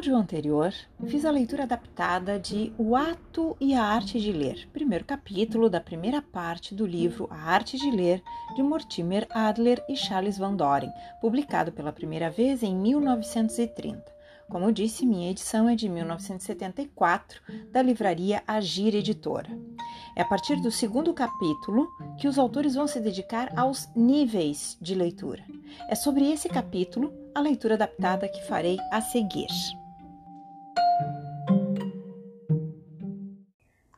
áudio anterior, fiz a leitura adaptada de O Ato e a Arte de Ler, primeiro capítulo da primeira parte do livro A Arte de Ler, de Mortimer Adler e Charles Van Doren, publicado pela primeira vez em 1930. Como disse, minha edição é de 1974, da livraria Agir Editora. É a partir do segundo capítulo que os autores vão se dedicar aos níveis de leitura. É sobre esse capítulo a leitura adaptada que farei a seguir.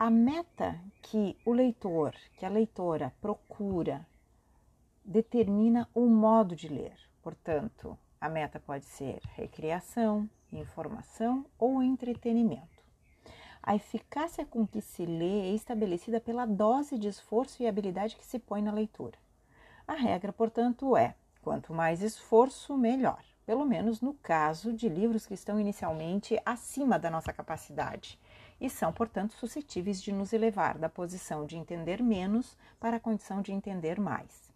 A meta que o leitor, que a leitora procura, determina o modo de ler. Portanto, a meta pode ser recreação, informação ou entretenimento. A eficácia com que se lê é estabelecida pela dose de esforço e habilidade que se põe na leitura. A regra, portanto, é: quanto mais esforço, melhor. Pelo menos no caso de livros que estão inicialmente acima da nossa capacidade e são, portanto, suscetíveis de nos elevar da posição de entender menos para a condição de entender mais.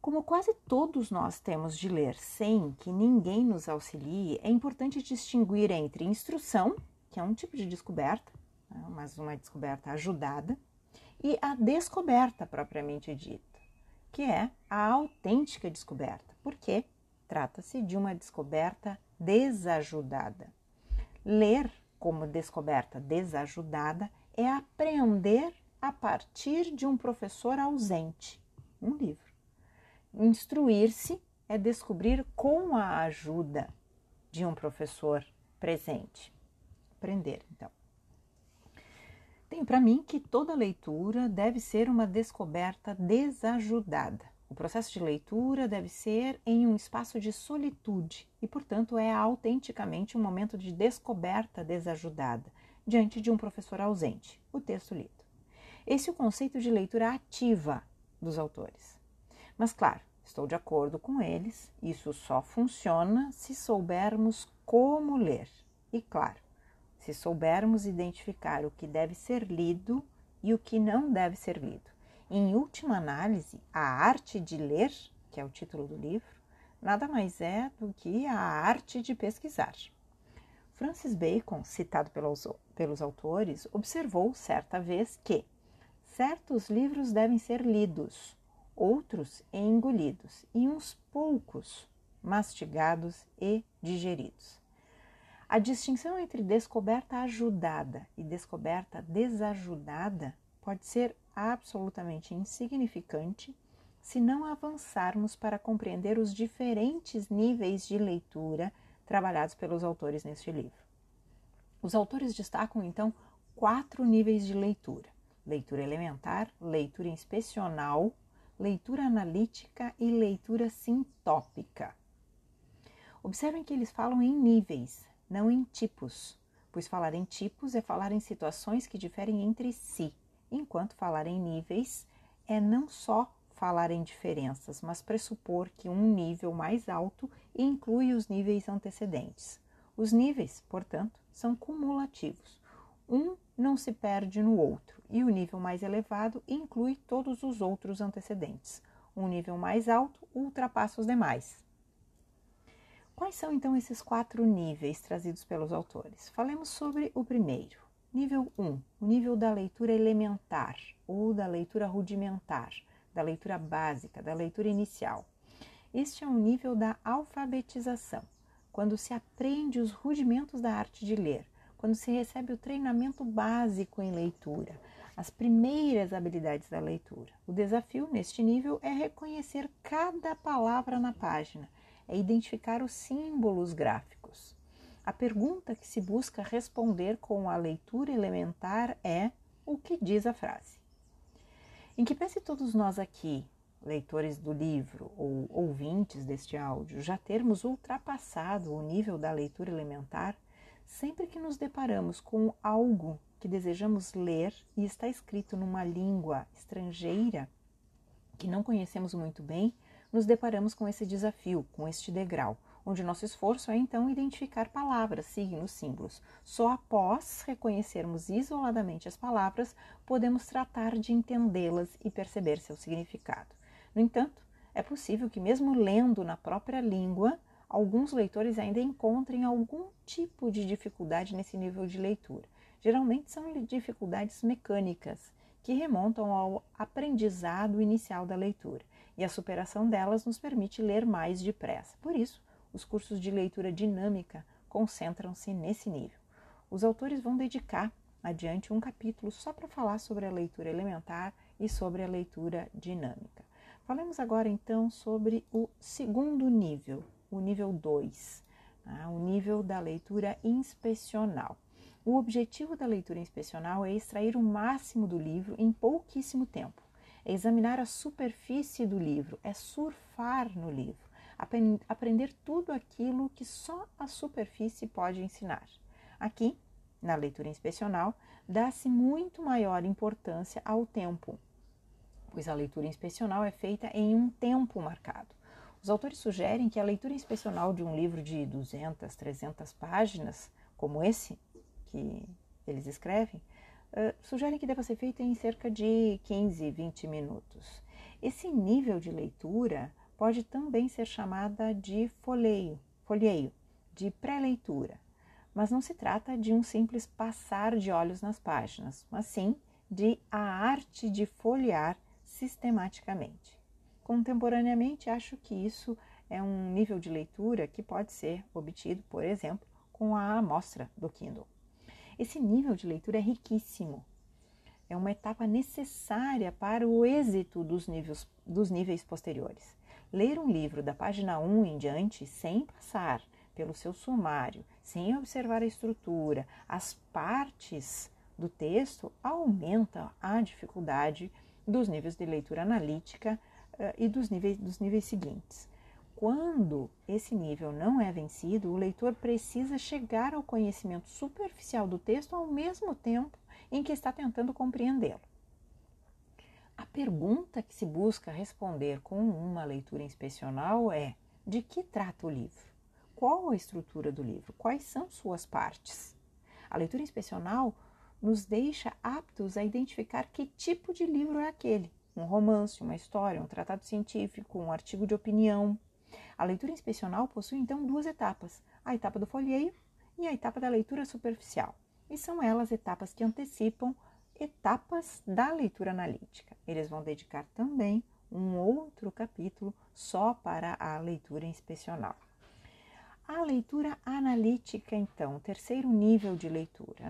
Como quase todos nós temos de ler sem que ninguém nos auxilie, é importante distinguir entre instrução que é um tipo de descoberta, né, mas uma descoberta ajudada, e a descoberta propriamente dita, que é a autêntica descoberta, porque trata-se de uma descoberta desajudada. Ler como descoberta desajudada é aprender a partir de um professor ausente, um livro. Instruir-se é descobrir com a ajuda de um professor presente aprender. Então, tenho para mim que toda leitura deve ser uma descoberta desajudada. O processo de leitura deve ser em um espaço de solitude e, portanto, é autenticamente um momento de descoberta desajudada diante de um professor ausente, o texto lido. Esse é o conceito de leitura ativa dos autores. Mas, claro, estou de acordo com eles, isso só funciona se soubermos como ler. E, claro, se soubermos identificar o que deve ser lido e o que não deve ser lido. Em última análise, a arte de ler, que é o título do livro, nada mais é do que a arte de pesquisar. Francis Bacon, citado pelos, pelos autores, observou certa vez que certos livros devem ser lidos, outros engolidos e uns poucos mastigados e digeridos. A distinção entre descoberta ajudada e descoberta desajudada pode ser absolutamente insignificante se não avançarmos para compreender os diferentes níveis de leitura trabalhados pelos autores neste livro. Os autores destacam então quatro níveis de leitura: leitura elementar, leitura inspecional, leitura analítica e leitura sintópica. Observem que eles falam em níveis, não em tipos, pois falar em tipos é falar em situações que diferem entre si, enquanto falar em níveis é não só falar em diferenças, mas pressupor que um nível mais alto inclui os níveis antecedentes. Os níveis, portanto, são cumulativos. Um não se perde no outro, e o nível mais elevado inclui todos os outros antecedentes. Um nível mais alto ultrapassa os demais. Quais são então esses quatro níveis trazidos pelos autores? Falemos sobre o primeiro. Nível 1, o nível da leitura elementar ou da leitura rudimentar, da leitura básica, da leitura inicial. Este é o nível da alfabetização, quando se aprende os rudimentos da arte de ler, quando se recebe o treinamento básico em leitura, as primeiras habilidades da leitura. O desafio neste nível é reconhecer cada palavra na página é identificar os símbolos gráficos. A pergunta que se busca responder com a leitura elementar é: o que diz a frase? Em que pese todos nós aqui, leitores do livro ou ouvintes deste áudio, já termos ultrapassado o nível da leitura elementar, sempre que nos deparamos com algo que desejamos ler e está escrito numa língua estrangeira que não conhecemos muito bem, nos deparamos com esse desafio, com este degrau, onde nosso esforço é então identificar palavras, signos, símbolos. Só após reconhecermos isoladamente as palavras, podemos tratar de entendê-las e perceber seu significado. No entanto, é possível que, mesmo lendo na própria língua, alguns leitores ainda encontrem algum tipo de dificuldade nesse nível de leitura. Geralmente são dificuldades mecânicas que remontam ao aprendizado inicial da leitura, e a superação delas nos permite ler mais depressa. Por isso, os cursos de leitura dinâmica concentram-se nesse nível. Os autores vão dedicar adiante um capítulo só para falar sobre a leitura elementar e sobre a leitura dinâmica. Falemos agora então sobre o segundo nível, o nível 2, tá? o nível da leitura inspecional. O objetivo da leitura inspecional é extrair o máximo do livro em pouquíssimo tempo, é examinar a superfície do livro, é surfar no livro, aprender tudo aquilo que só a superfície pode ensinar. Aqui, na leitura inspecional, dá-se muito maior importância ao tempo, pois a leitura inspecional é feita em um tempo marcado. Os autores sugerem que a leitura inspecional de um livro de 200, 300 páginas, como esse, que eles escrevem, uh, sugerem que deva ser feita em cerca de 15, 20 minutos. Esse nível de leitura pode também ser chamada de folheio, folheio de pré-leitura, mas não se trata de um simples passar de olhos nas páginas, mas sim de a arte de folhear sistematicamente. Contemporaneamente, acho que isso é um nível de leitura que pode ser obtido, por exemplo, com a amostra do Kindle. Esse nível de leitura é riquíssimo. É uma etapa necessária para o êxito dos níveis, dos níveis posteriores. Ler um livro da página 1 em diante sem passar pelo seu sumário, sem observar a estrutura, as partes do texto, aumenta a dificuldade dos níveis de leitura analítica uh, e dos níveis, dos níveis seguintes. Quando esse nível não é vencido, o leitor precisa chegar ao conhecimento superficial do texto ao mesmo tempo em que está tentando compreendê-lo. Pergunta que se busca responder com uma leitura inspecional é: de que trata o livro? Qual a estrutura do livro? Quais são suas partes? A leitura inspecional nos deixa aptos a identificar que tipo de livro é aquele: um romance, uma história, um tratado científico, um artigo de opinião, a leitura inspecional possui então duas etapas: a etapa do folheio e a etapa da leitura superficial. E são elas etapas que antecipam etapas da leitura analítica. Eles vão dedicar também um outro capítulo só para a leitura inspecional. A leitura analítica, então, terceiro nível de leitura.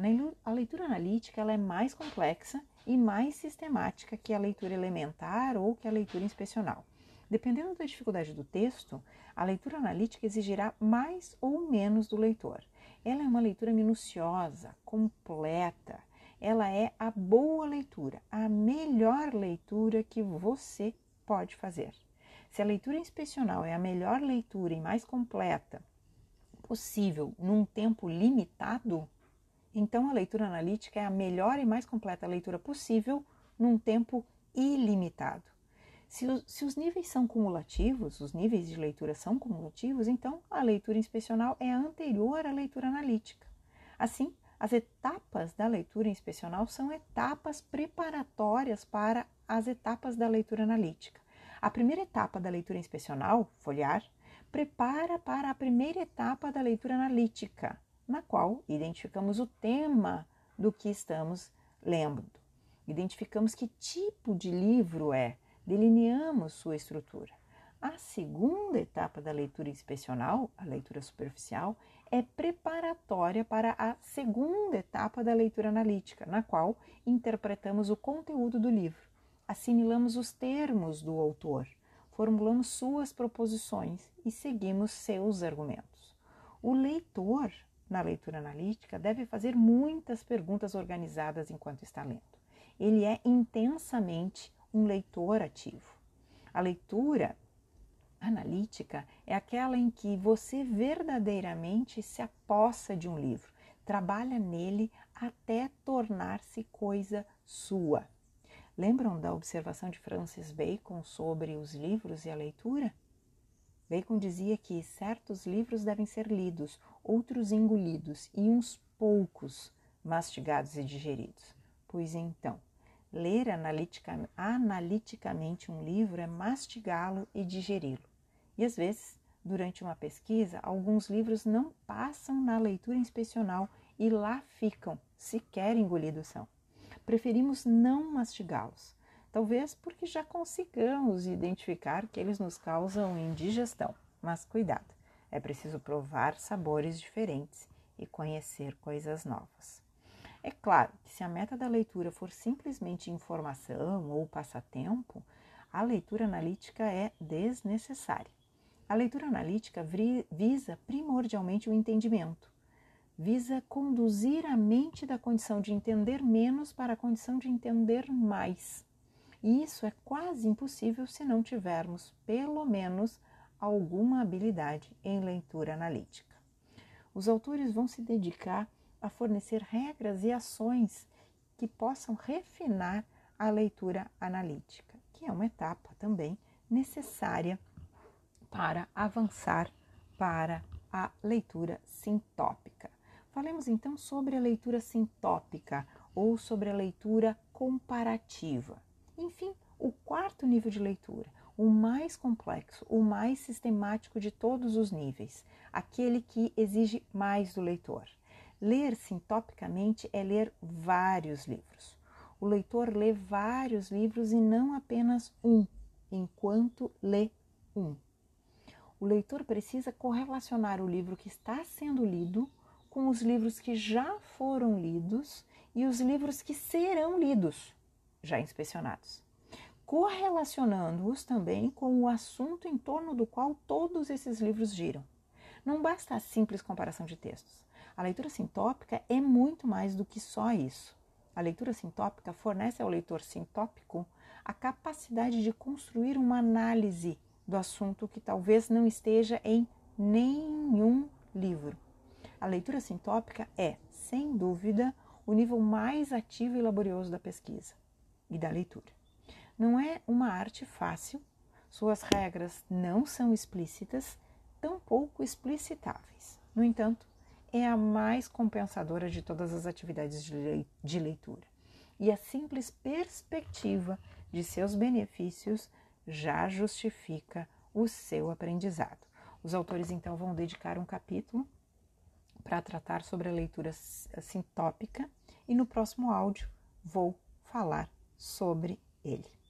A leitura analítica ela é mais complexa e mais sistemática que a leitura elementar ou que a leitura inspecional. Dependendo da dificuldade do texto, a leitura analítica exigirá mais ou menos do leitor. Ela é uma leitura minuciosa, completa. Ela é a boa leitura, a melhor leitura que você pode fazer. Se a leitura inspecional é a melhor leitura e mais completa possível num tempo limitado, então a leitura analítica é a melhor e mais completa leitura possível num tempo ilimitado. Se, se, os níveis são cumulativos, os níveis de leitura são cumulativos, então a leitura inspecional é anterior à leitura analítica. Assim, as etapas da leitura inspecional são etapas preparatórias para as etapas da leitura analítica. A primeira etapa da leitura inspecional, folhear, prepara para a primeira etapa da leitura analítica, na qual identificamos o tema do que estamos lendo. Identificamos que tipo de livro é, delineamos sua estrutura. A segunda etapa da leitura inspecional, a leitura superficial, é preparatória para a segunda etapa da leitura analítica, na qual interpretamos o conteúdo do livro, assimilamos os termos do autor, formulamos suas proposições e seguimos seus argumentos. O leitor, na leitura analítica, deve fazer muitas perguntas organizadas enquanto está lendo. Ele é intensamente um leitor ativo. A leitura analítica é aquela em que você verdadeiramente se apossa de um livro, trabalha nele até tornar-se coisa sua. Lembram da observação de Francis Bacon sobre os livros e a leitura? Bacon dizia que certos livros devem ser lidos, outros engolidos e uns poucos mastigados e digeridos. Pois então, Ler analiticamente um livro é mastigá-lo e digeri-lo. E às vezes Durante uma pesquisa, alguns livros não passam na leitura inspecional e lá ficam, sequer engolidos são. Preferimos não mastigá-los, talvez porque já consigamos identificar que eles nos causam indigestão. Mas cuidado, é preciso provar sabores diferentes e conhecer coisas novas. É claro que se a meta da leitura for simplesmente informação ou passatempo, a leitura analítica é desnecessária. A leitura analítica visa primordialmente o entendimento, visa conduzir a mente da condição de entender menos para a condição de entender mais. E isso é quase impossível se não tivermos, pelo menos, alguma habilidade em leitura analítica. Os autores vão se dedicar a fornecer regras e ações que possam refinar a leitura analítica, que é uma etapa também necessária para avançar para a leitura sintópica. Falemos então sobre a leitura sintópica ou sobre a leitura comparativa. Enfim, o quarto nível de leitura, o mais complexo, o mais sistemático de todos os níveis, aquele que exige mais do leitor. Ler sintopicamente é ler vários livros. O leitor lê vários livros e não apenas um, enquanto lê um. O leitor precisa correlacionar o livro que está sendo lido com os livros que já foram lidos e os livros que serão lidos, já inspecionados correlacionando-os também com o assunto em torno do qual todos esses livros giram. Não basta a simples comparação de textos. A leitura sintópica é muito mais do que só isso. A leitura sintópica fornece ao leitor sintópico a capacidade de construir uma análise do assunto que talvez não esteja em nenhum livro. A leitura sintópica é, sem dúvida, o nível mais ativo e laborioso da pesquisa e da leitura. Não é uma arte fácil, suas regras não são explícitas, tampouco explicitáveis. No entanto, é a mais compensadora de todas as atividades de leitura. E a simples perspectiva de seus benefícios já justifica o seu aprendizado. Os autores então vão dedicar um capítulo para tratar sobre a leitura sintópica e no próximo áudio vou falar sobre ele.